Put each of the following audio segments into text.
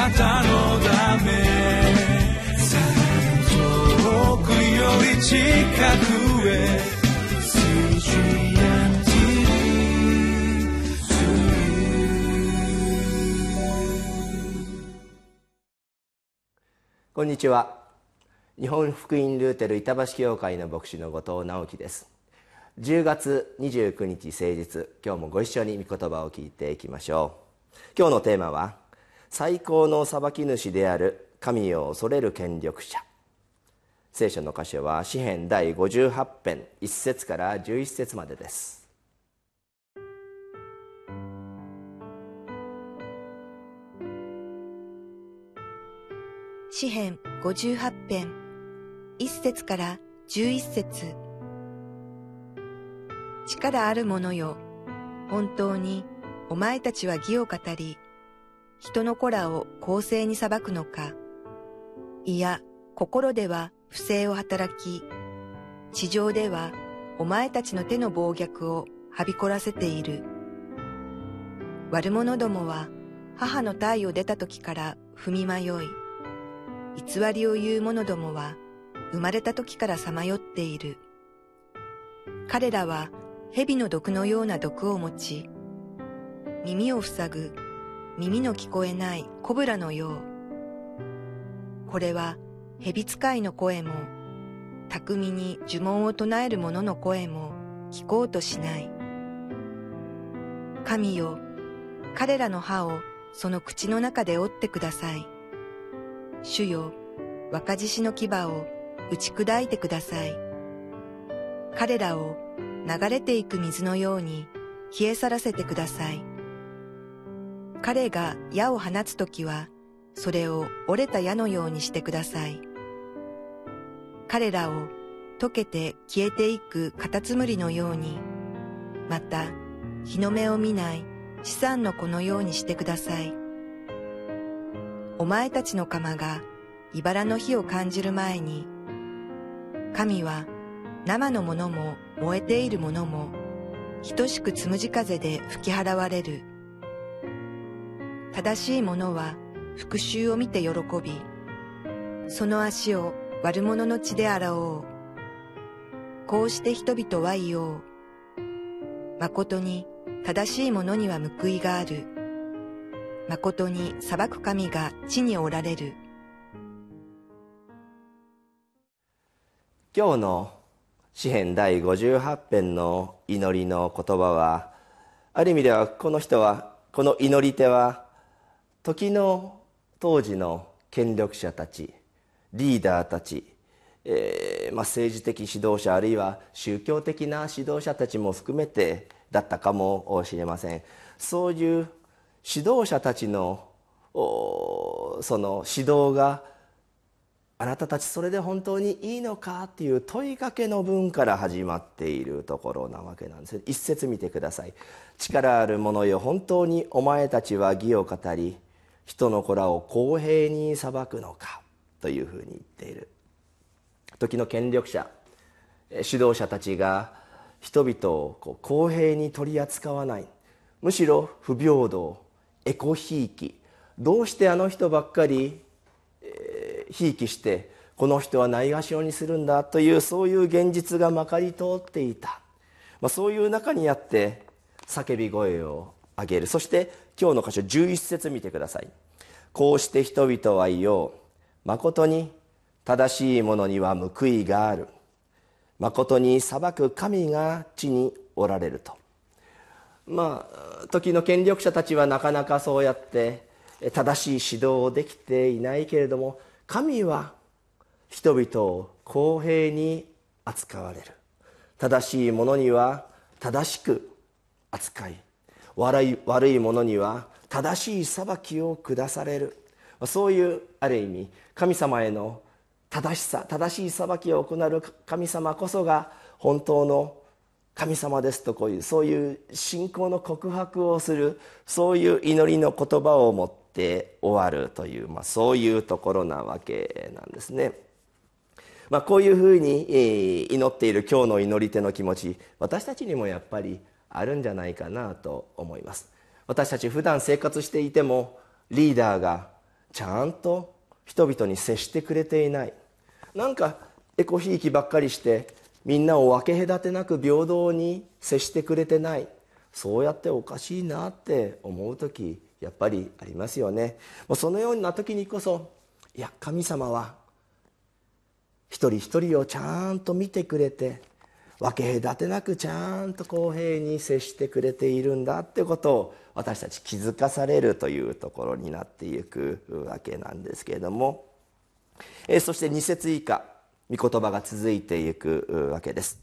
なたのため遠くより近くへこんにちは。日本福音ルーテル板橋教会の牧師の後藤直樹です。10月29日誠実今日もご一緒に御言葉を聞いていきましょう。今日のテーマは最高の裁き主である神を恐れる権力者。聖書の箇所は詩編第58編1節から11節までです。詩編58編1節から11節。力ある者よ、本当にお前たちは義を語り、人の子らを公正に裁くのか。いや、心では不正を働き、地上ではお前たちの手の暴虐をはびこらせている。悪者どもは母の体を出た時から踏み迷い、偽りを言う者どもは生まれた時からさまよっている。彼らは蛇の毒のような毒を持ち、耳を塞ぐ耳の聞こえないコブラのよう。これは蛇使いの声も、巧みに呪文を唱える者の声も聞こうとしない。神よ、彼らの歯をその口の中で折ってください。主よ、若獅子の牙を打ち砕いてください。彼らを流れていく水のように消え去らせてください。彼が矢を放つときは、それを折れた矢のようにしてください。彼らを溶けて消えていくカタツムリのように、また日の目を見ない資産の子のようにしてください。お前たちの釜が茨の火を感じる前に、神は生のものも燃えているものも等しくつむじ風で吹き払われる。正しい者は復讐を見て喜び、その足を悪者の血で洗おう。こうして人々は言おう。誠に正しい者には報いがある。誠に裁く神が地におられる。今日の詩編第58編の祈りの言葉はある意味ではこの人はこの祈り手は時の当時の権力者たちリーダーたち、えーまあ、政治的指導者あるいは宗教的な指導者たちも含めてだったかもしれません。そういう指導者たちのその指導があなたたちそれで本当にいいのかっていう問いかけの文から始まっているところなわけなんです。一節見てください。力ある者よ本当にお前たちは義を語り人の子らを公平に裁くのかというふうに言っている。時の権力者指導者たちが人々を公平に取り扱わないむしろ不平等エコひいきどうしてあの人ばっかりひいきしてこの人はないがしろにするんだというそういう現実がまかり通っていた、まあ、そういう中にあって叫び声を上げる。そして今日の箇所11節見てください。こうして人々は言おう。誠に正しい者には報いがある。誠に裁く神が地におられると。まあ時の権力者たちはなかなかそうやって正しい指導をできていないけれども神は人々を公平に扱われる。正しい者には正しく扱い悪い悪い者には正しい裁きを下されるそういうある意味神様への正しさ正しい裁きを行う神様こそが本当の神様ですとこういうそういう信仰の告白をするそういう祈りの言葉を持って終わるという、まあ、そういうところなわけなんですね。まあ、こういうふうに祈っている今日の祈り手の気持ち私たちにもやっぱりあるんじゃないかなと思います私たち普段生活していてもリーダーがちゃんと人々に接してくれていない。なんかエコひいきばっかりしてみんなを分け隔てなく平等に接してくれてない。そうやっておかしいなって思う時やっぱりありますよね。もうそのような時にこそいや神様は一人一人をちゃんと見てくれて分け隔てなくちゃんと公平に接してくれているんだってことを私たち気づかされるというところになっていくわけなんですけれども、えそして2節以下御言葉が続いていくわけです。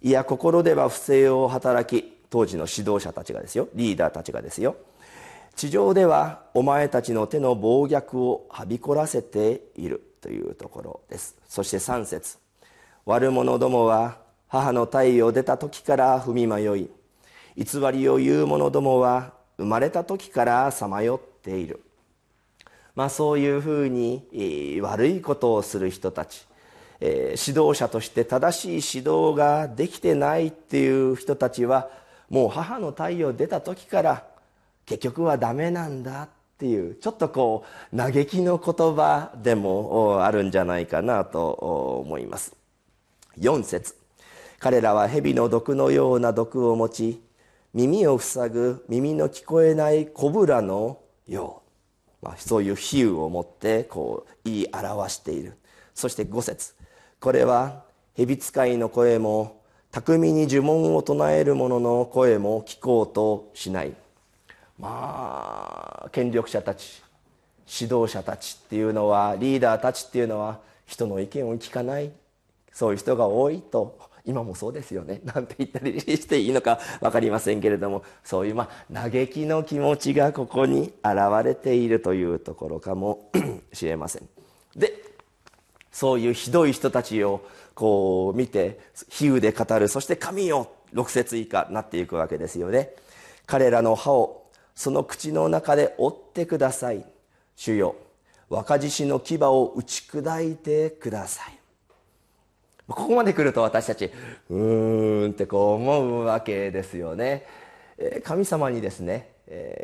いや心では不正を働き当時の指導者たちがですよ。リーダーたちがですよ。地上ではお前たちの手の暴虐をはびこらせているというところです。そして3節悪者どもは母の体を出た時から踏み迷い偽りを言う者どもは生まれた時からさまよっている。まあそういうふうに悪いことをする人たち指導者として正しい指導ができてないっていう人たちはもう母の太陽出た時から結局はダメなんだっていうちょっとこう嘆きの言葉でもあるんじゃないかなと思います。4節。彼らは蛇の毒のような毒を持ち耳を塞ぐ耳の聞こえないコブラのよう、まあ、そういう比喩を持ってこう言い表している。そして5節。これは蛇使いの声も巧みに呪文を唱える者の声も聞こうとしない。まあ権力者たち指導者たちっていうのはリーダーたちっていうのは人の意見を聞かない。そういう人が多いと今もそうですよね なんて言ったりしていいのか分かりませんけれどもそういうまあ嘆きの気持ちがここに現れているというところかも しれません。でそういうひどい人たちをこう見て比喩で語るそして神よ6節以下なっていくわけですよね。彼らの歯をその口の中で折ってください主よ若獅子の牙を打ち砕いてくださいここまで来ると私たちうーんってこう思うわけですよね。神様にですね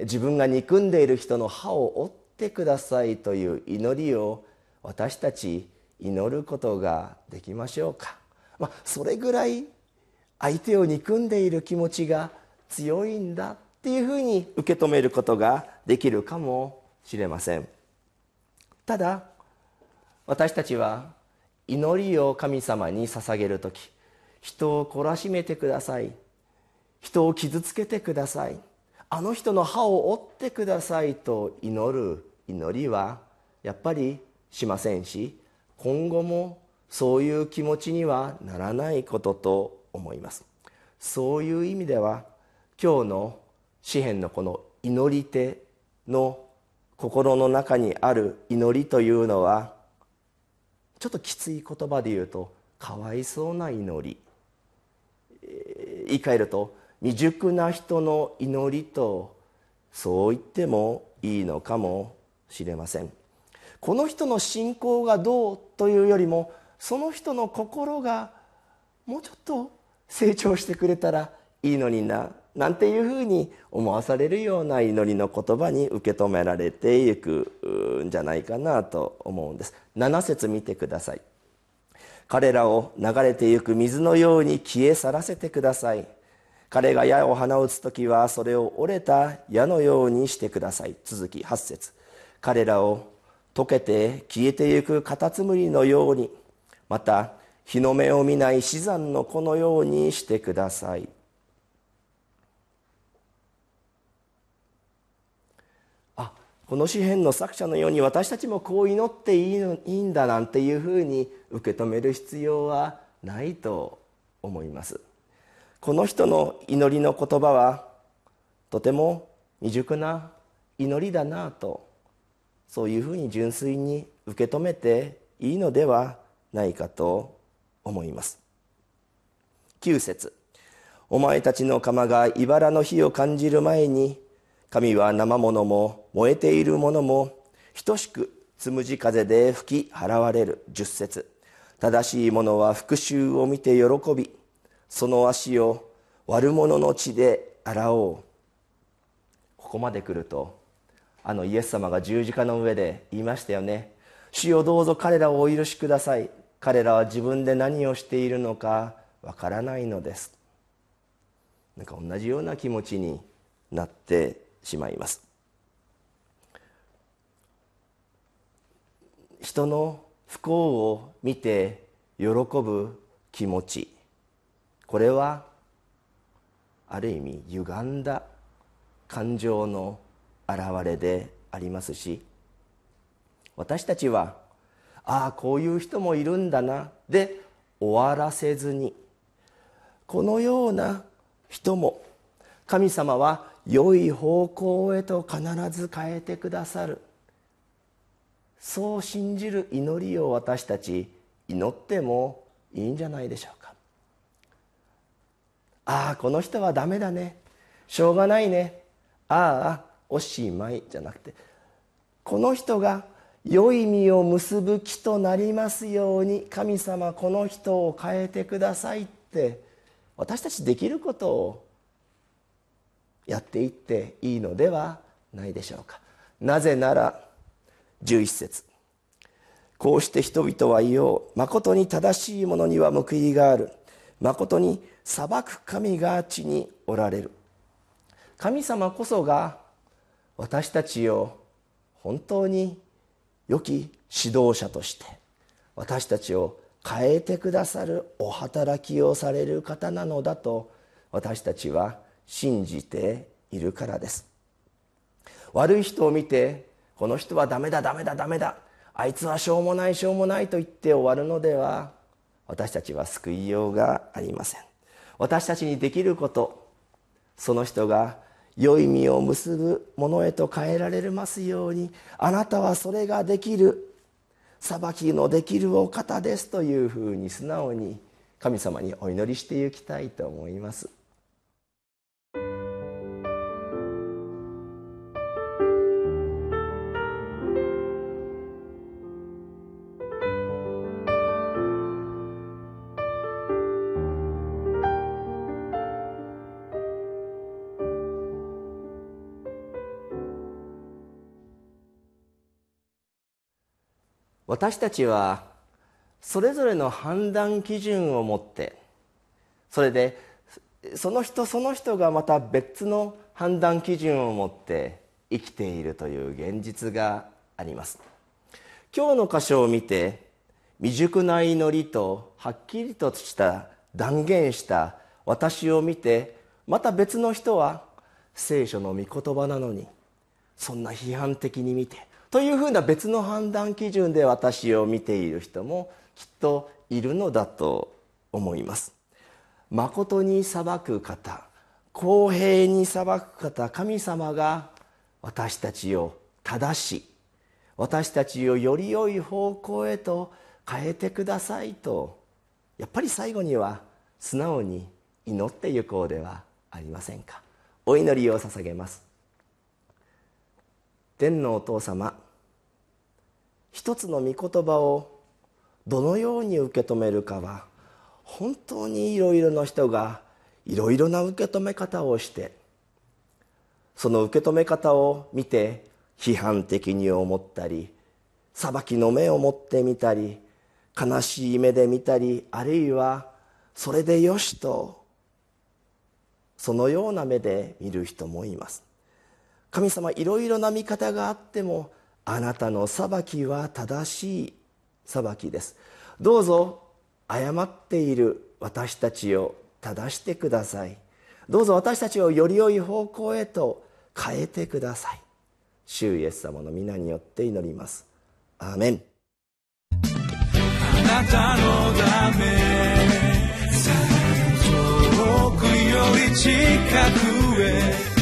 自分が憎んでいる人の歯を折ってくださいという祈りを私たち祈ることができましょうか、まあ、それぐらい相手を憎んでいる気持ちが強いんだっていうふうに受け止めることができるかもしれません。ただ私たちは祈りを神様に捧げる時人を懲らしめてください。人を傷つけてください。あの人の歯を折ってください。と祈る祈りはやっぱりしませんし今後もそういう気持ちにはならないことと思います。そういう意味では今日の詩篇のこの祈り手の心の中にある祈りというのはちょっときつい言葉で言うとかわいそうな祈り。言い換えると未熟な人の祈りとそう言ってもいいのかもしれません。この人の信仰がどうというよりもその人の心がもうちょっと成長してくれたらいいのにな。なんていうふうに思わされるような祈りの言葉に受け止められていくんじゃないかなと思うんです。7節見てください。彼らを流れてゆく水のように消え去らせてください。彼が矢を放つ時はそれを折れた矢のようにしてください。続き8節。彼らを溶けて消えてゆくカタツムリのようにまた日の目を見ない死産の子のようにしてください。この詩篇の作者のように私たちもこう祈っていいのいいんだなんていうふうに受け止める必要はないと思います。この人の祈りの言葉はとても未熟な祈りだなとそういうふうに純粋に受け止めていいのではないかと思います。9節。お前たちの釜が茨の火を感じる前に神は生ものも燃えているものも等しくつむじ風で吹き払われる。十節。正しい者は復讐を見て喜びその足を悪者の地で洗おう。ここまで来るとあのイエス様が十字架の上で言いましたよね。主よどうぞ彼らをお許しください。彼らは自分で何をしているのかわからないのです。なんか同じような気持ちになってしまいます。人の不幸を見て喜ぶ気持ち。これはある意味歪んだ感情の表れでありますし私たちはああこういう人もいるんだなで終わらせずにこのような人も神様は良い方向へと必ず変えてくださる。そう信じる祈りを私たち祈ってもいいんじゃないでしょうか。ああこの人はダメだね。しょうがないね。ああおしまいじゃなくて。この人が良い実を結ぶ木となりますように神様この人を変えてくださいって私たちできることをやっていっていいのではないでしょうか。なぜなら11節。こうして人々は言おう誠に正しいものには報いがある。誠に裁く神が地におられる。神様こそが私たちを本当に良き指導者として私たちを変えてくださるお働きをされる方なのだと私たちは信じているからです。悪い人を見てこの人はダメだダメだダメだ。あいつはしょうもないしょうもないと言って終わるのでは私たちは救いようがありません。私たちにできることその人が良い実を結ぶものへと変えられますようにあなたはそれができる。裁きのできるお方ですというふうに素直に神様にお祈りしていきたいと思います。私たちはそれぞれの判断基準を持ってそれでその人その人がまた別の判断基準を持って生きているという現実があります。今日の箇所を見て未熟な祈りとはっきりとした断言した私を見てまた別の人は聖書の御言葉なのにそんな批判的に見てというふうな別の判断基準で私を見ている人もきっといるのだと思います。誠に裁く方公平に裁く方神様が私たちを正し私たちをより良い方向へと変えてくださいとやっぱり最後には素直に祈ってゆこうではありませんか。お祈りを捧げます。天のお父様一つの御言葉をどのように受け止めるかは本当にいろいろな人がいろいろな受け止め方をしてその受け止め方を見て批判的に思ったり裁きの目を持ってみたり悲しい目で見たりあるいはそれでよしとそのような目で見る人もいます。神様いろいろな見方があってもあなたの裁きは正しい裁きです。どうぞ誤っている私たちを正してください。どうぞ私たちをより良い方向へと変えてください。主イエス様の皆によって祈ります。アーメン。あなたのため遠くより近くへ